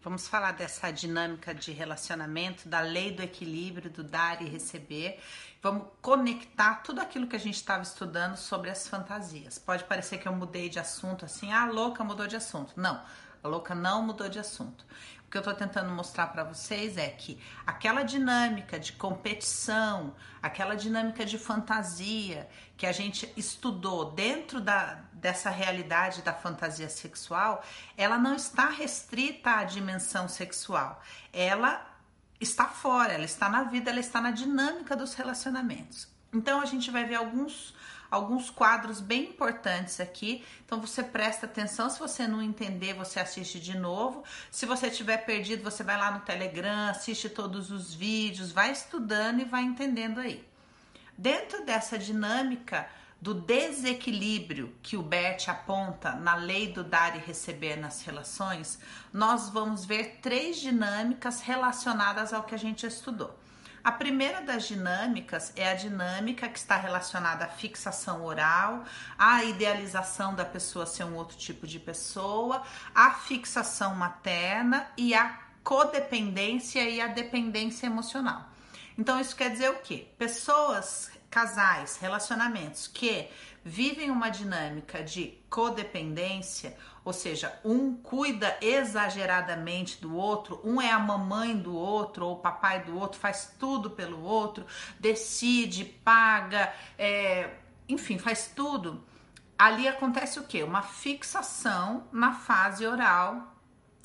Vamos falar dessa dinâmica de relacionamento, da lei do equilíbrio, do dar e receber. Vamos conectar tudo aquilo que a gente estava estudando sobre as fantasias. Pode parecer que eu mudei de assunto assim, ah, louca mudou de assunto. Não, a louca não mudou de assunto. O que eu estou tentando mostrar para vocês é que aquela dinâmica de competição, aquela dinâmica de fantasia que a gente estudou dentro da, dessa realidade da fantasia sexual, ela não está restrita à dimensão sexual. Ela está fora, ela está na vida, ela está na dinâmica dos relacionamentos. Então a gente vai ver alguns alguns quadros bem importantes aqui. Então você presta atenção, se você não entender, você assiste de novo. Se você tiver perdido, você vai lá no Telegram, assiste todos os vídeos, vai estudando e vai entendendo aí. Dentro dessa dinâmica do desequilíbrio que o Bert aponta na lei do dar e receber nas relações, nós vamos ver três dinâmicas relacionadas ao que a gente estudou. A primeira das dinâmicas é a dinâmica que está relacionada à fixação oral, à idealização da pessoa ser um outro tipo de pessoa, à fixação materna e à codependência e a dependência emocional. Então, isso quer dizer o quê? Pessoas, casais, relacionamentos que vivem uma dinâmica de codependência, ou seja, um cuida exageradamente do outro, um é a mamãe do outro ou o papai do outro, faz tudo pelo outro, decide, paga, é, enfim, faz tudo. Ali acontece o que? Uma fixação na fase oral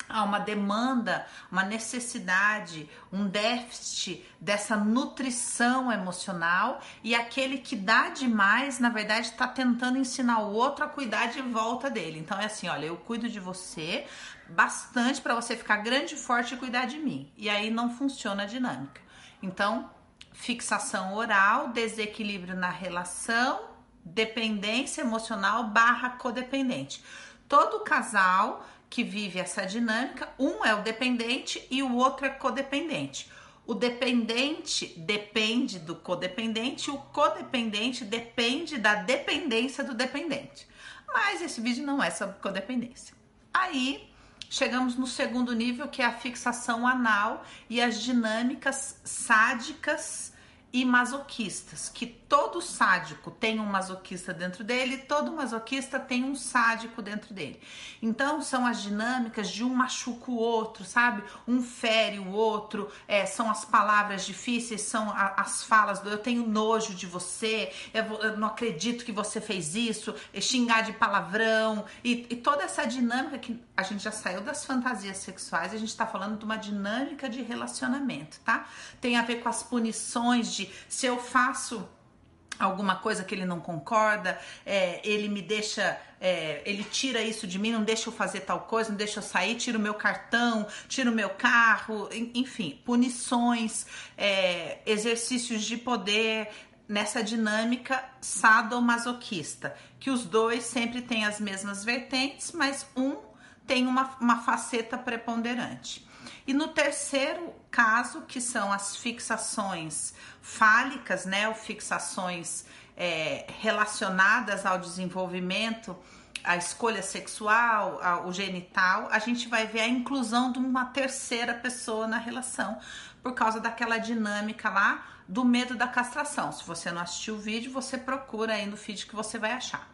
há uma demanda, uma necessidade, um déficit dessa nutrição emocional e aquele que dá demais, na verdade, está tentando ensinar o outro a cuidar de volta dele. Então é assim, olha, eu cuido de você bastante para você ficar grande, forte e cuidar de mim. E aí não funciona a dinâmica. Então, fixação oral, desequilíbrio na relação, dependência emocional barra codependente. Todo casal que vive essa dinâmica, um é o dependente e o outro é codependente. O dependente depende do codependente, o codependente depende da dependência do dependente. Mas esse vídeo não é sobre codependência. Aí chegamos no segundo nível, que é a fixação anal e as dinâmicas sádicas e masoquistas, que todo sádico tem um masoquista dentro dele, todo masoquista tem um sádico dentro dele. Então são as dinâmicas de um machuca o outro, sabe? Um fere o outro, é, são as palavras difíceis, são a, as falas do eu tenho nojo de você, eu, eu, não acredito que você fez isso, é xingar de palavrão e, e toda essa dinâmica que a gente já saiu das fantasias sexuais, a gente está falando de uma dinâmica de relacionamento, tá? Tem a ver com as punições de se eu faço alguma coisa que ele não concorda, é, ele me deixa, é, ele tira isso de mim, não deixa eu fazer tal coisa, não deixa eu sair, tira o meu cartão, tira o meu carro, enfim, punições, é, exercícios de poder nessa dinâmica sadomasoquista, que os dois sempre têm as mesmas vertentes, mas um tem uma, uma faceta preponderante. E no terceiro caso, que são as fixações fálicas, né, ou fixações é, relacionadas ao desenvolvimento, à escolha sexual, ao genital, a gente vai ver a inclusão de uma terceira pessoa na relação, por causa daquela dinâmica lá do medo da castração. Se você não assistiu o vídeo, você procura aí no feed que você vai achar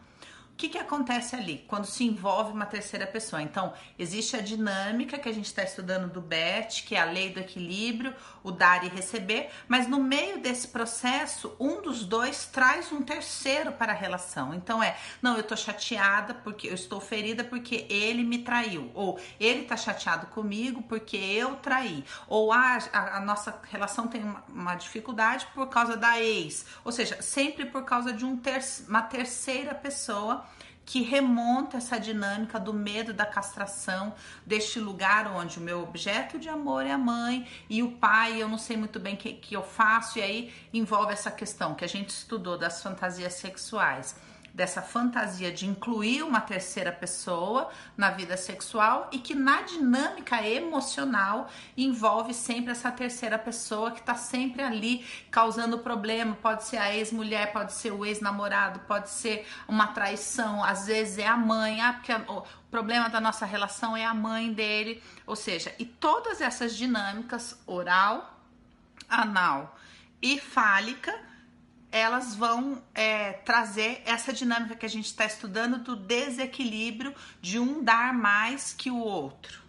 que, que acontece ali quando se envolve uma terceira pessoa? Então, existe a dinâmica que a gente está estudando do BET, que é a lei do equilíbrio, o dar e receber, mas no meio desse processo, um dos dois traz um terceiro para a relação. Então, é, não, eu tô chateada porque eu estou ferida porque ele me traiu, ou ele tá chateado comigo porque eu traí, ou ah, a, a nossa relação tem uma, uma, dificuldade por causa da ex, ou seja, sempre por causa de um ter, uma terceira pessoa que remonta essa dinâmica do medo da castração, deste lugar onde o meu objeto de amor é a mãe e o pai, eu não sei muito bem o que, que eu faço, e aí envolve essa questão que a gente estudou das fantasias sexuais dessa fantasia de incluir uma terceira pessoa na vida sexual e que na dinâmica emocional envolve sempre essa terceira pessoa que está sempre ali causando problema. Pode ser a ex-mulher, pode ser o ex-namorado, pode ser uma traição, às vezes é a mãe, ah, porque o problema da nossa relação é a mãe dele, ou seja, e todas essas dinâmicas oral, anal e fálica elas vão é, trazer essa dinâmica que a gente está estudando do desequilíbrio de um dar mais que o outro,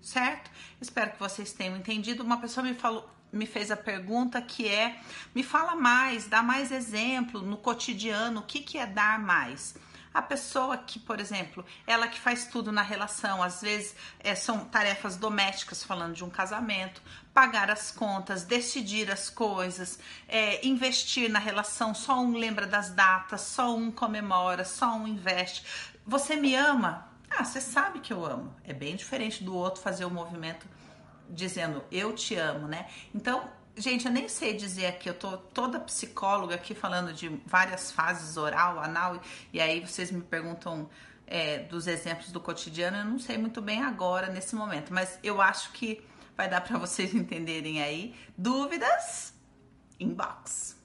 certo? Espero que vocês tenham entendido. Uma pessoa me falou, me fez a pergunta que é: me fala mais, dá mais exemplo no cotidiano, o que, que é dar mais? A pessoa que, por exemplo, ela que faz tudo na relação, às vezes é, são tarefas domésticas, falando de um casamento, pagar as contas, decidir as coisas, é, investir na relação, só um lembra das datas, só um comemora, só um investe. Você me ama? Ah, você sabe que eu amo. É bem diferente do outro fazer o movimento dizendo eu te amo, né? Então, Gente, eu nem sei dizer aqui, eu tô toda psicóloga aqui falando de várias fases oral, anal, e aí vocês me perguntam é, dos exemplos do cotidiano, eu não sei muito bem agora, nesse momento, mas eu acho que vai dar para vocês entenderem aí. Dúvidas? Inbox.